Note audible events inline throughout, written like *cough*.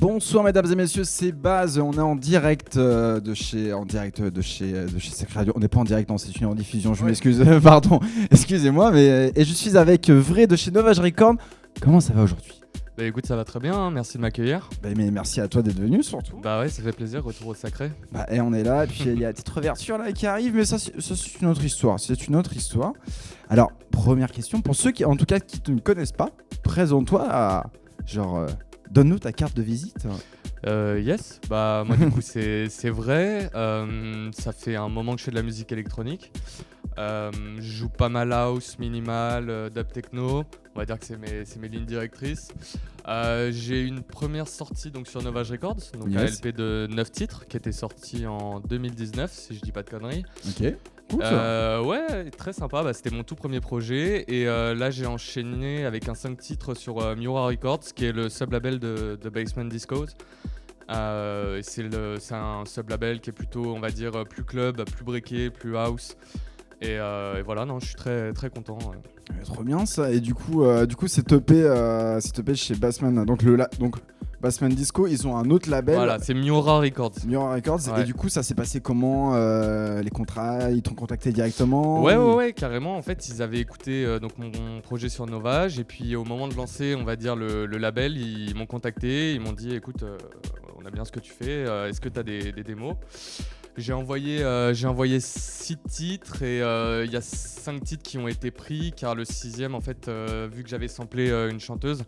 Bonsoir mesdames et messieurs, c'est Baz. On est en direct euh, de chez, en direct de chez, euh, de chez Sacré Radio. On n'est pas en direct, non, c'est une rediffusion. Je Ouais. m'excuse, *laughs* pardon. Excusez-moi, mais euh, et je suis avec euh, Vrai de chez Novage Record. Comment ça va aujourd'hui? Bah écoute, ça va très bien, hein, merci de m'accueillir. Bah, mais merci à toi d'être venu surtout. Bah ouais, ça fait plaisir, retour au sacré. Bah, et on est là, et puis il y a la petite ouverture là qui arrive, mais ça, c'est ça, c'est une autre histoire. C'est une autre histoire. Alors, première question, pour ceux qui, en tout cas, qui ne connaissent pas, présente-toi à. Genre, euh, donne-nous ta carte de visite. Euh, yes, bah moi du coup c'est *laughs* c'est vrai, euh, ça fait un moment que je fais de la musique électronique. Euh, je joue pas mal house, minimal, dub techno, on va dire que c'est mes, c'est mes lignes directrices. J'ai une première sortie donc sur Novage Records, donc un. LP de 9 titres qui était sorti en 2019 si je dis pas de conneries. Ok. Cool, ça. Euh, ouais, très sympa. Bah, C'était mon tout premier projet. Et euh, là, j'ai enchaîné avec un 5 titres sur euh, Miura Records, qui est le sub-label de, de Basement Discos. Euh, c'est le- c'est un sub-label qui est plutôt, on va dire, plus club, plus breaké, plus house. Et, euh, et voilà, non, je suis très, très content. Ouais, trop bien ça. Et du coup, euh, du coup, c'est topé, c'est topé chez Bassman. Donc le, la- donc Bassman Disco, ils ont un autre label. Voilà, c'est Miura Records. Miura Records. Ouais. Et du coup, ça s'est passé comment euh, Les contrats, ils t'ont contacté directement Ouais, ouais, ou- ouais, carrément. En fait, ils avaient écouté euh, donc mon, mon projet sur Novage. Et puis, au moment de lancer, on va dire, le, le label, ils m'ont contacté. Ils m'ont dit écoute, euh, on a bien ce que tu fais. Est-ce que tu as des, des démos? J'ai envoyé, euh, j'ai envoyé six titres et euh, il y a cinq titres qui ont été pris car le sixième, en fait, euh, vu que j'avais samplé une chanteuse,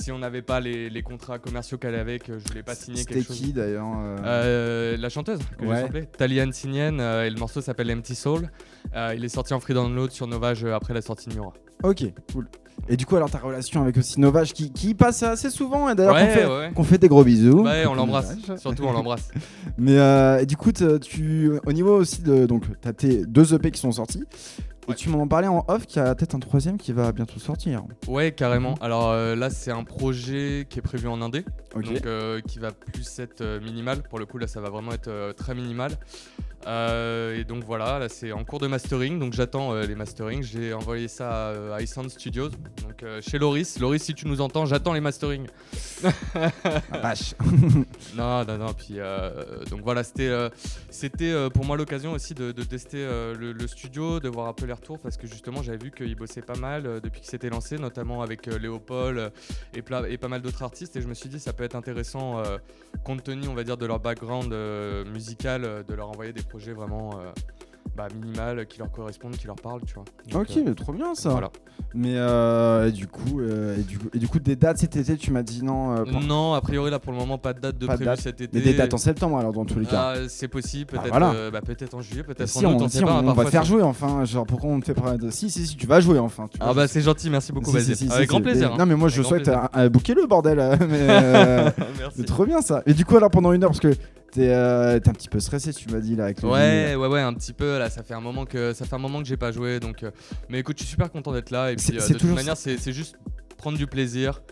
si on n'avait pas les, les contrats commerciaux qu'elle avait euh, je voulais pas signer C'était quelque chose. qui d'ailleurs euh Euh, la chanteuse que Ouais. j'ai samplée, Taliane Sinienne, euh, et le morceau s'appelle Empty Soul. Euh, il est sorti en free download sur Novage après la sortie de Miura. Ok, cool. Et du coup, alors ta relation avec aussi Novage qui, qui passe assez souvent et d'ailleurs Ouais, qu'on fait, ouais. qu'on fait des gros bisous. Ouais, on l'embrasse. *laughs* Surtout, on l'embrasse. *laughs* Mais du coup, tu, au niveau aussi de. Donc, t'as tes deux EP qui sont sortis. Et tu m'en parlais en off qu'il y a peut-être un troisième qui va bientôt sortir. Ouais, carrément. Alors euh, là, c'est un projet qui est prévu en indé, donc euh, qui va plus être euh, minimal. Pour le coup, là, ça va vraiment être très minimal. Euh, et donc voilà, là, c'est en cours de mastering, donc j'attends euh, les masterings. J'ai envoyé ça à euh, iSound Studios, donc euh, chez Loris. Loris, si tu nous entends, j'attends les masterings. *laughs* Ah, vache. *laughs* Non, non, non. Puis euh, donc voilà, c'était, euh, c'était euh, pour moi l'occasion aussi de, de tester euh, le, le studio, de voir un peu les retours parce que justement j'avais vu qu'il bossait pas mal euh, depuis qu'il s'était lancé, notamment avec euh, Léopold euh, et, pla- et pas mal d'autres artistes. Et je me suis dit ça peut être intéressant, euh, compte tenu on va dire de leur background euh, musical, euh, de leur envoyer des projets vraiment euh, bah, minimal, qui leur correspondent, qui leur parlent, tu vois. Donc, ok, euh, mais trop bien ça. voilà. Mais euh, et du coup, euh, et du coup, et du coup, des dates cet été, tu m'as dit non. euh, pour- Non, a priori là pour le moment pas de date de Pas de prévu date. cet été. mais des dates en septembre alors dans tous les cas. Ah, c'est possible, Ah, peut-être voilà. euh, bah, peut-être en juillet, peut-être si en août, on, on si sait pas. on- on va parfois, te faire c'est- jouer enfin. Genre pourquoi on te fait pas Si si si, tu vas jouer enfin. tu Ah bah c'est gentil, merci beaucoup, Si, si, si, Avec si, grand plaisir. hein. Non mais moi je grand souhaite plaisir. un, un booker le bordel. euh, mais euh, *laughs* Merci. c'est trop bien ça. Et du coup alors pendant une heure parce que t'es euh, un petit peu stressé tu m'as dit là avec le Ouais, ouais, ouais, un petit peu. Là, ça fait un moment que ça fait un moment que j'ai pas joué, donc. euh, Mais écoute, je suis super content d'être là. Et C'est- puis, euh, de toute toujours manière, c'est c'est juste prendre du plaisir.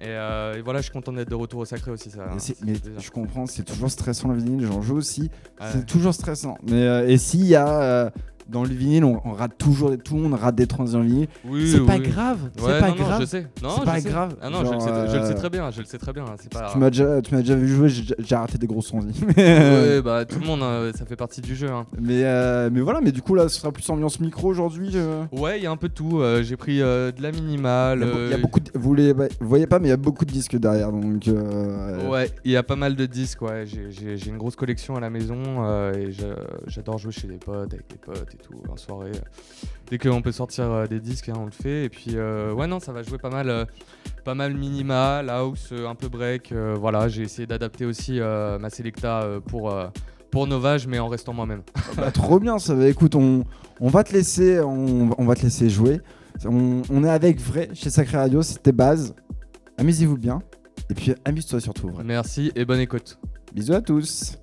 Et, euh, et voilà, je suis content d'être de retour au sacré aussi. Ça. Mais, je comprends, c'est toujours stressant le vinyle, j'en joue aussi. Ouais. C'est toujours stressant. Mais euh, et s'il y a euh, dans le vinyle, on, on rate toujours, tout le monde rate des transitions vinyle. Oui, c'est oui, pas grave, c'est Ouais, pas non, non, grave. je sais. C'est pas sais. grave. Ah non, je, le sais, je le sais euh, très bien. Je le sais très bien. C'est pas. Tu m'as déjà, vu jouer, j'ai raté des gros sons. Mais, euh, *laughs* Ouais, bah tout le monde, euh, ça fait partie du jeu. hein. mais, euh, mais voilà, mais du coup là, ce sera plus ambiance micro aujourd'hui. euh. Ouais, il y a un peu de tout. euh, j'ai pris de la minimale. Il y a beaucoup de- vous, les, vous voyez pas, mais il y a beaucoup de disques derrière. Donc, euh, Ouais, il y a pas mal de disques, ouais. J'ai- une grosse collection à la maison et j'adore jouer chez des potes, avec des potes et tout, en soirée. Dès qu'on peut sortir euh, des disques, hein, on le fait. Et puis, euh, ouais, non, ça va jouer pas mal, euh, pas mal minimal, house, un peu break. voilà, j'ai essayé d'adapter aussi ma Selecta pour, pour Novage, mais en restant moi-même. Bah, trop bien, ça va. Écoute, on, on va te laisser, on, on va te laisser jouer. On, on est avec vrai chez Sacré Radio, c'était base. Amusez-vous bien. Et puis amuse-toi surtout, vrai. Merci et bonne écoute. Bisous à tous.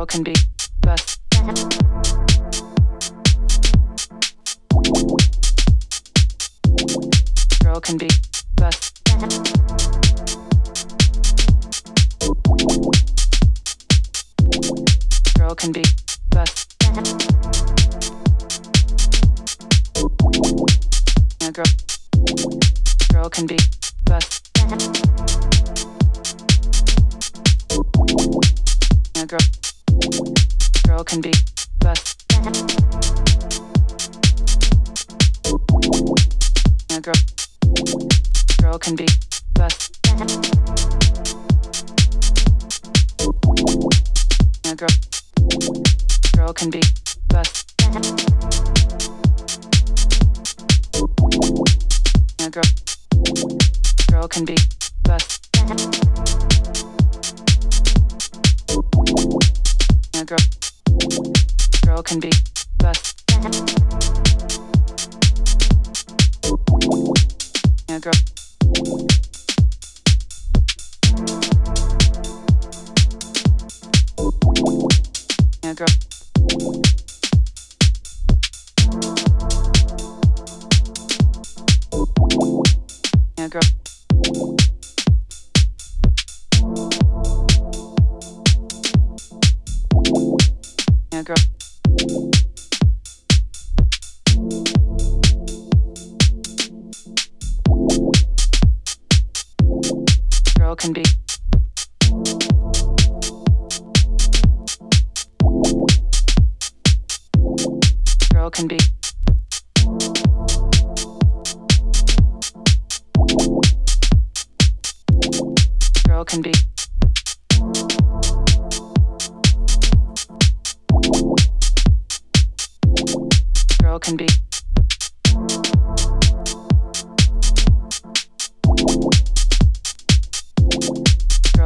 girl can be best. Girl can be best. Girl can be best. A girl, girl can be. can be.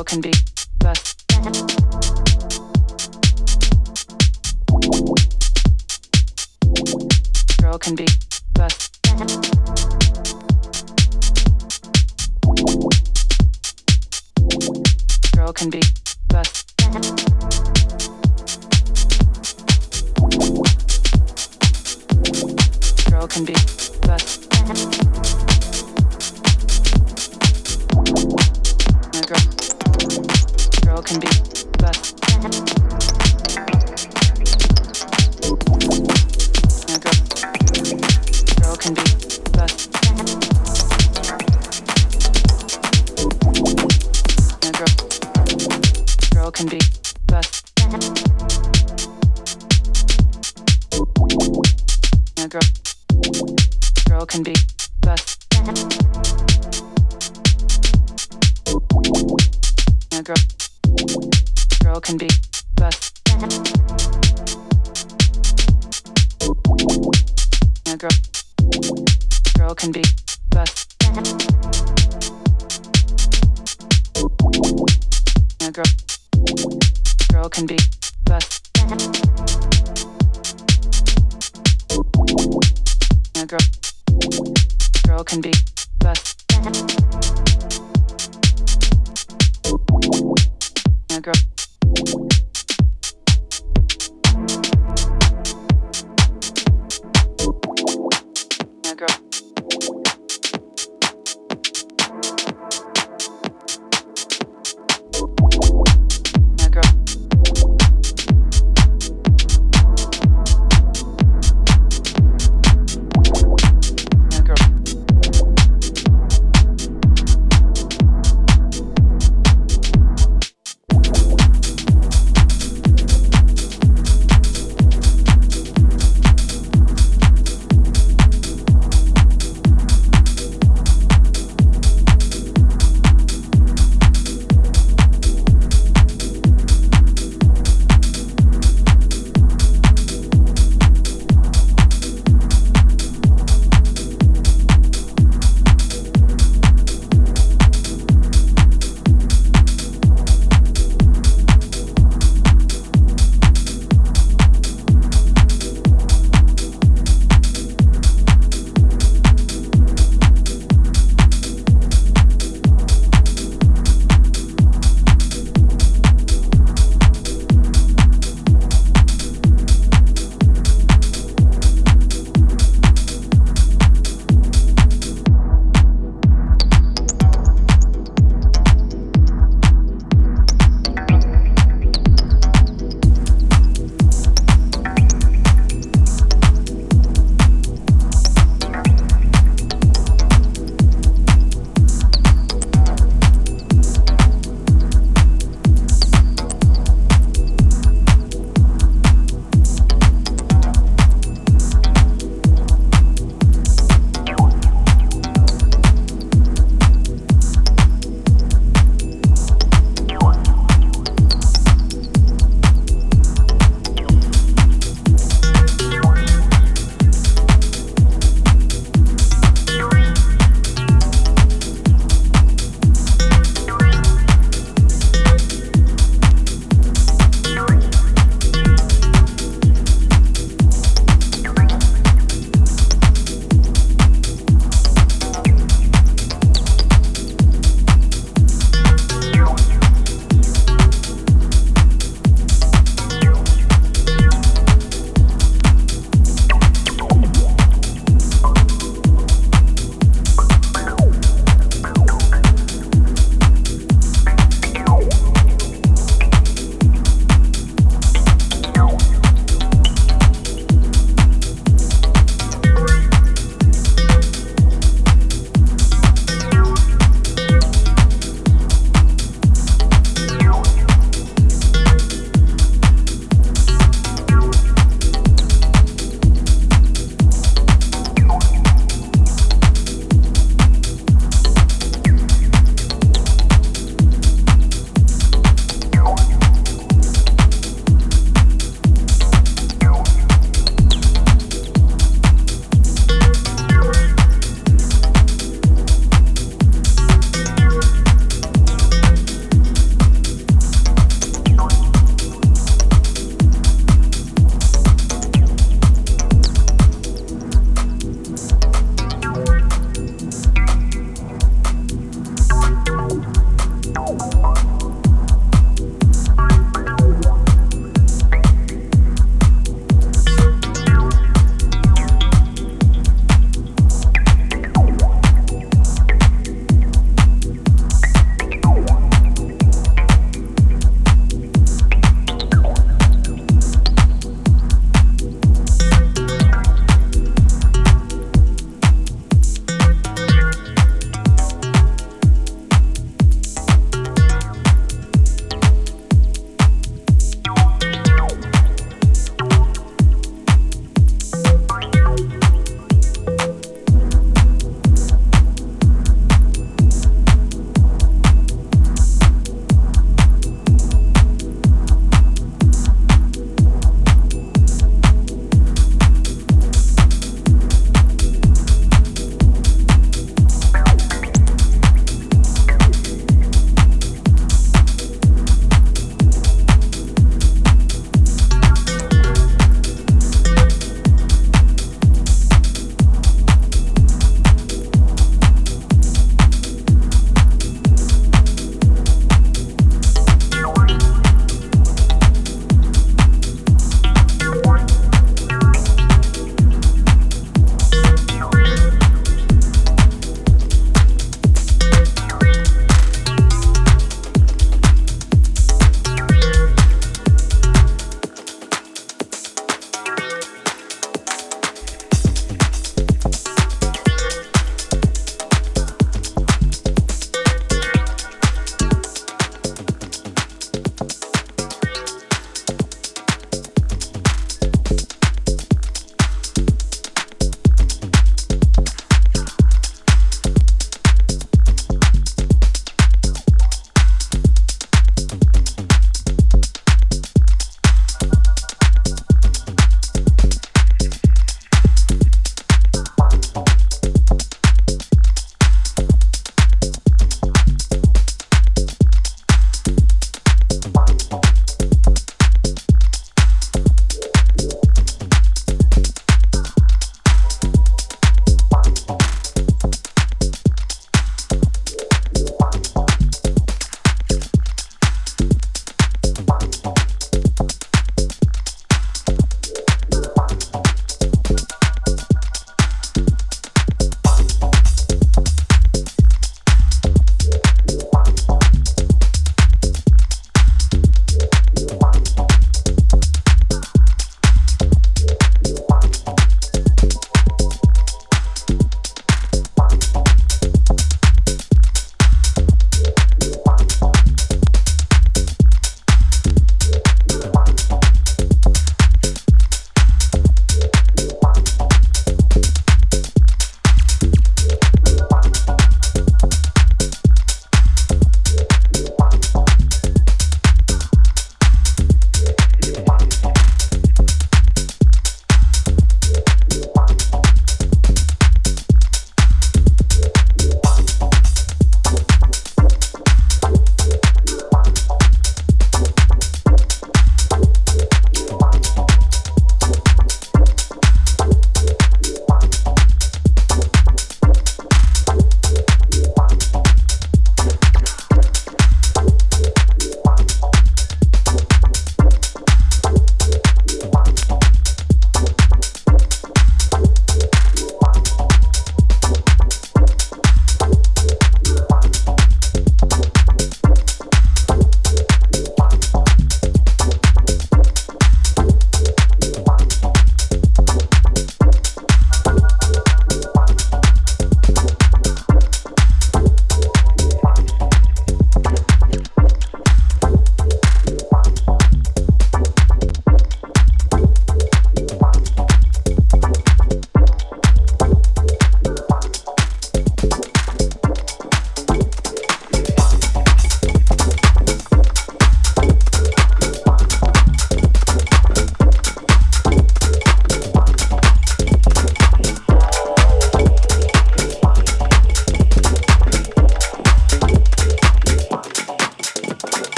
spiral can be thus. Spiral can be thus. Spiral can be thus. Spiral can be.